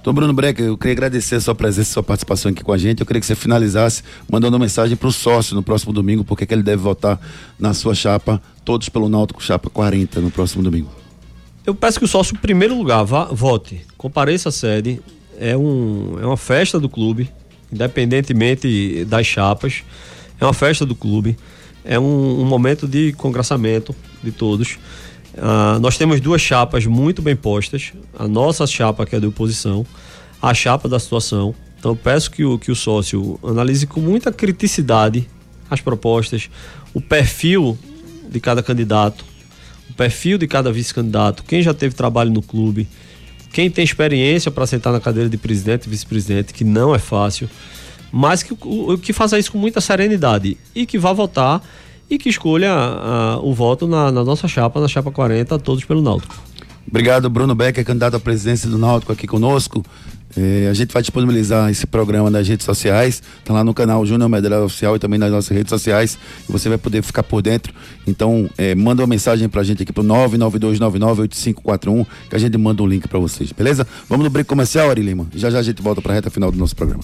Então, Bruno Brecker, eu queria agradecer a sua presença, a sua participação aqui com a gente. Eu queria que você finalizasse mandando uma mensagem para o sócio no próximo domingo, porque que ele deve votar na sua chapa, todos pelo Náutico Chapa 40 no próximo domingo. Eu peço que o sócio, em primeiro lugar, vá, vote, compareça à sede. É, um, é uma festa do clube independentemente das chapas. É uma festa do clube, é um, um momento de congraçamento de todos. Uh, nós temos duas chapas muito bem postas. A nossa chapa, que é de oposição, a chapa da situação. Então, peço que o, que o sócio analise com muita criticidade as propostas, o perfil de cada candidato, o perfil de cada vice-candidato, quem já teve trabalho no clube, quem tem experiência para sentar na cadeira de presidente e vice-presidente, que não é fácil, mas que, que faça isso com muita serenidade e que vá votar e que escolha a, o voto na, na, nossa chapa, na chapa 40, todos pelo Náutico. Obrigado, Bruno Becker, candidato à presidência do Náutico aqui conosco. É, a gente vai disponibilizar esse programa nas redes sociais, tá lá no canal Júnior Medalha Oficial e também nas nossas redes sociais, você vai poder ficar por dentro. Então, é, manda uma mensagem pra gente aqui pro 992998541, que a gente manda um link para vocês, beleza? Vamos no break comercial, Ari Lima. Já já a gente volta pra reta final do nosso programa.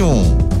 31.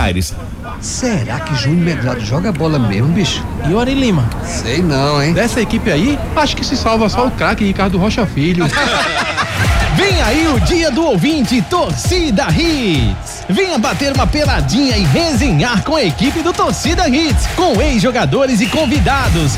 Será que Júnior Medrado joga bola mesmo, bicho? E o Ari Lima? Sei não, hein? Dessa equipe aí, acho que se salva só o craque Ricardo Rocha Filho. Vem aí o dia do ouvinte Torcida Hits. Venha bater uma peladinha e resenhar com a equipe do Torcida Hits, com ex-jogadores e convidados.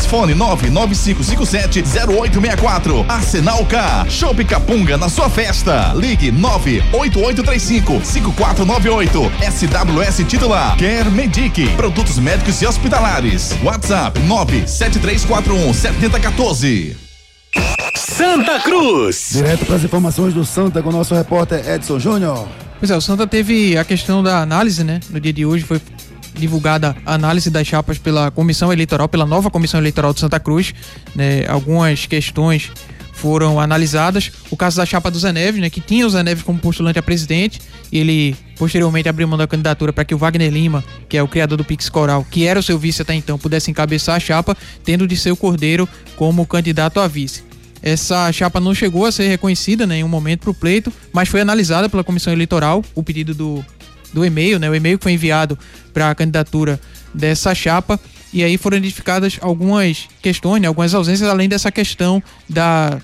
Fone 995570864, Arsenal K, Shop Capunga na sua festa, Ligue 988355498, SWS titular, Quer Medic, Produtos Médicos e Hospitalares, WhatsApp 973417014. Santa Cruz. Direto para as informações do Santa com o nosso repórter Edson Júnior. Pois é, o Santa teve a questão da análise, né? No dia de hoje foi divulgada a análise das chapas pela comissão eleitoral, pela nova comissão eleitoral de Santa Cruz. Né? Algumas questões foram analisadas. O caso da chapa do Zé Neves, né, que tinha o Zé Neves como postulante a presidente, e ele posteriormente abriu mão da candidatura para que o Wagner Lima, que é o criador do Pix Coral, que era o seu vice até então, pudesse encabeçar a chapa, tendo de seu Cordeiro como candidato a vice. Essa chapa não chegou a ser reconhecida né, em nenhum momento para o pleito, mas foi analisada pela comissão eleitoral, o pedido do, do e-mail, né, o e-mail que foi enviado para a candidatura dessa chapa, e aí foram identificadas algumas questões, né, algumas ausências, além dessa questão da,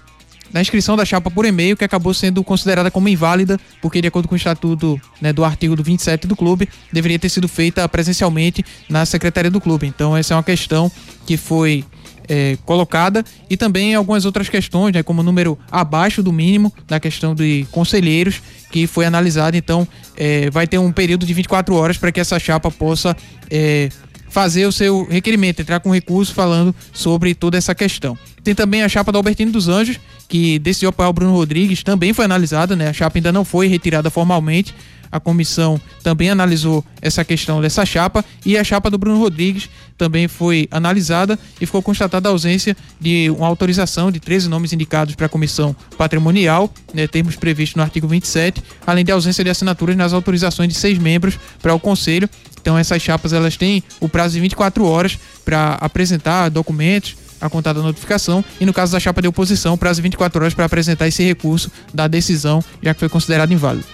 da inscrição da chapa por e-mail, que acabou sendo considerada como inválida, porque, de acordo com o estatuto né, do artigo do 27 do clube, deveria ter sido feita presencialmente na secretaria do clube. Então, essa é uma questão que foi é, colocada e também algumas outras questões, né, como o número abaixo do mínimo da questão de conselheiros que foi analisado. Então, é, vai ter um período de 24 horas para que essa chapa possa é, fazer o seu requerimento, entrar com recurso falando sobre toda essa questão. Tem também a chapa do Albertino dos Anjos, que decidiu apoiar o Bruno Rodrigues, também foi analisada, né? A chapa ainda não foi retirada formalmente. A comissão também analisou essa questão dessa chapa e a chapa do Bruno Rodrigues também foi analisada e ficou constatada a ausência de uma autorização de 13 nomes indicados para a comissão patrimonial, né, termos previstos no artigo 27, além de ausência de assinaturas nas autorizações de seis membros para o conselho. Então essas chapas elas têm o prazo de 24 horas para apresentar documentos, a contada notificação e no caso da chapa de oposição, prazo de 24 horas para apresentar esse recurso da decisão, já que foi considerado inválido.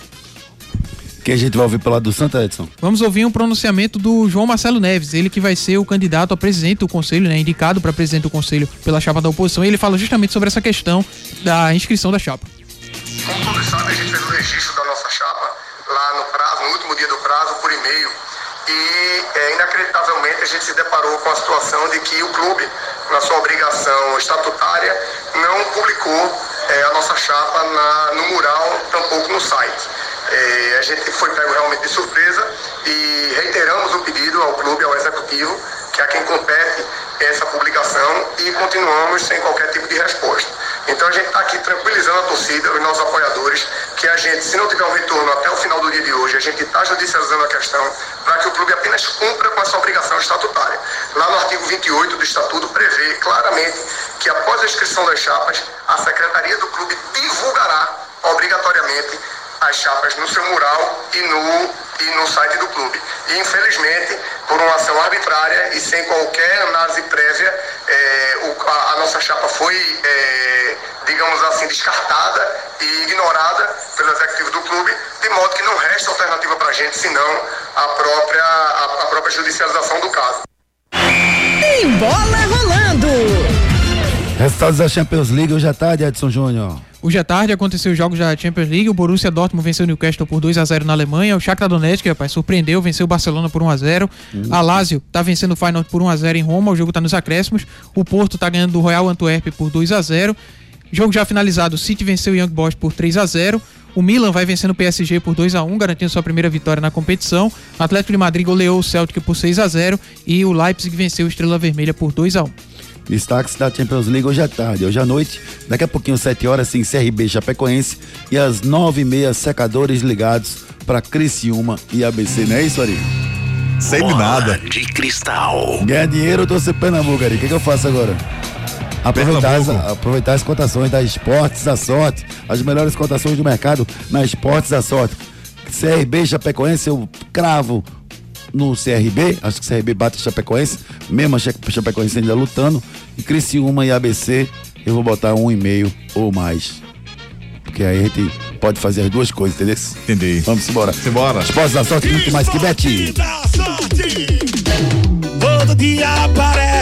Que a gente vai ouvir pelo lado do Santa Edson. Vamos ouvir um pronunciamento do João Marcelo Neves, ele que vai ser o candidato a presidente do conselho, né, indicado para presidente do conselho pela chapa da oposição, e ele fala justamente sobre essa questão da inscrição da chapa. Como todos sabem, a gente fez o registro da nossa chapa lá no prazo, no último dia do prazo, por e-mail. E é, inacreditavelmente a gente se deparou com a situação de que o clube, na sua obrigação estatutária, não publicou é, a nossa chapa na, no mural, tampouco no site. É, a gente foi pego realmente de surpresa e reiteramos o pedido ao clube, ao executivo, que é quem compete essa publicação e continuamos sem qualquer tipo de resposta. Então a gente está aqui tranquilizando a torcida, os nossos apoiadores, que a gente, se não tiver um retorno até o final do dia de hoje, a gente está judicializando a questão para que o clube apenas cumpra com essa obrigação estatutária. Lá no artigo 28 do estatuto prevê claramente que após a inscrição das chapas, a secretaria do clube divulgará obrigatoriamente as chapas no seu mural e no, e no site do clube. E infelizmente, por uma ação arbitrária e sem qualquer análise prévia, é, o, a, a, nossa chapa foi, é, digamos assim, descartada e ignorada pelo executivo do clube, de modo que não resta alternativa para a gente senão a própria, a, a própria judicialização do caso. Tem bola rolando! Resultados da Champions League hoje à tarde, Edson Júnior. Hoje à tarde aconteceu os jogos da Champions League. O Borussia Dortmund venceu o Newcastle por 2 a 0 na Alemanha. O Shakhtar Donetsk, rapaz, surpreendeu, venceu o Barcelona por 1 a 0. Uhum. A Lazio tá vencendo o Feyenoord por 1 a 0 em Roma. O jogo tá nos acréscimos. O Porto tá ganhando do Royal Antwerp por 2 a 0. Jogo já finalizado, o City venceu o Young Boys por 3 a 0. O Milan vai vencendo o PSG por 2 a 1 garantindo sua primeira vitória na competição. O Atlético de Madrid goleou o Celtic por 6 a 0 e o Leipzig venceu o Estrela Vermelha por 2 a 1 Destaques da Champions League hoje à tarde, hoje à noite, daqui a pouquinho, 7 horas, sim, CRB Chapecoense e às 9 e meia, secadores ligados para Criciúma e ABC, não é isso, Ari? De nada. De cristal. Ganhar dinheiro, eu tô sem Pernambuco, Ari. O que, que eu faço agora? Aproveitar as, aproveitar as cotações da Esportes da Sorte, as melhores cotações do mercado na Esportes da Sorte. CRB Chapecoense, eu cravo no CRB, acho que o CRB bate Chapecoense, mesmo a Chapecoense ainda lutando, e Criciúma e ABC, eu vou botar um e meio ou mais. Porque aí a gente pode fazer as duas coisas, entendeu? Entendi. Vamos embora. Embora. Esportes da Sorte, muito mais que. Todo dia aparece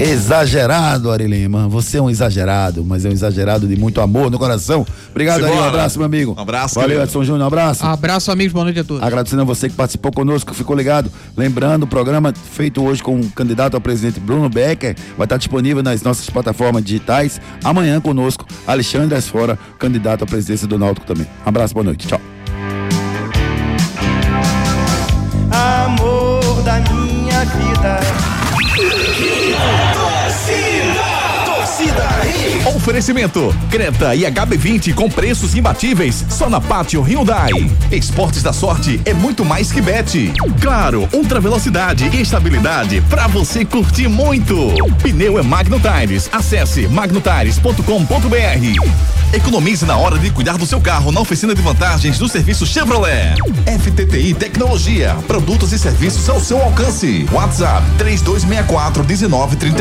Exagerado, Ari Lima. Você é um exagerado, mas é um exagerado de muito amor no coração. Obrigado, Ari. Um abraço, meu amigo. Um abraço. Valeu, querido. Edson Júnior. Um abraço. Abraço, amigos. Boa noite a todos. Agradecendo a você que participou conosco, que ficou ligado. Lembrando, o programa feito hoje com o candidato ao presidente Bruno Becker vai estar disponível nas nossas plataformas digitais. Amanhã conosco, Alexandre Asfora, candidato à presidência do Náutico também. Um abraço, boa noite. Tchau. Amor da minha vida. Oferecimento: Creta e HB20 com preços imbatíveis só na Pátio Hyundai. Esportes da sorte é muito mais que bet. Claro, ultra velocidade e estabilidade para você curtir muito. Pneu é Magno Tires. Acesse magnotires.com.br. Economize na hora de cuidar do seu carro na oficina de vantagens do serviço Chevrolet. FTTI Tecnologia, produtos e serviços ao seu alcance. WhatsApp 3264 1931.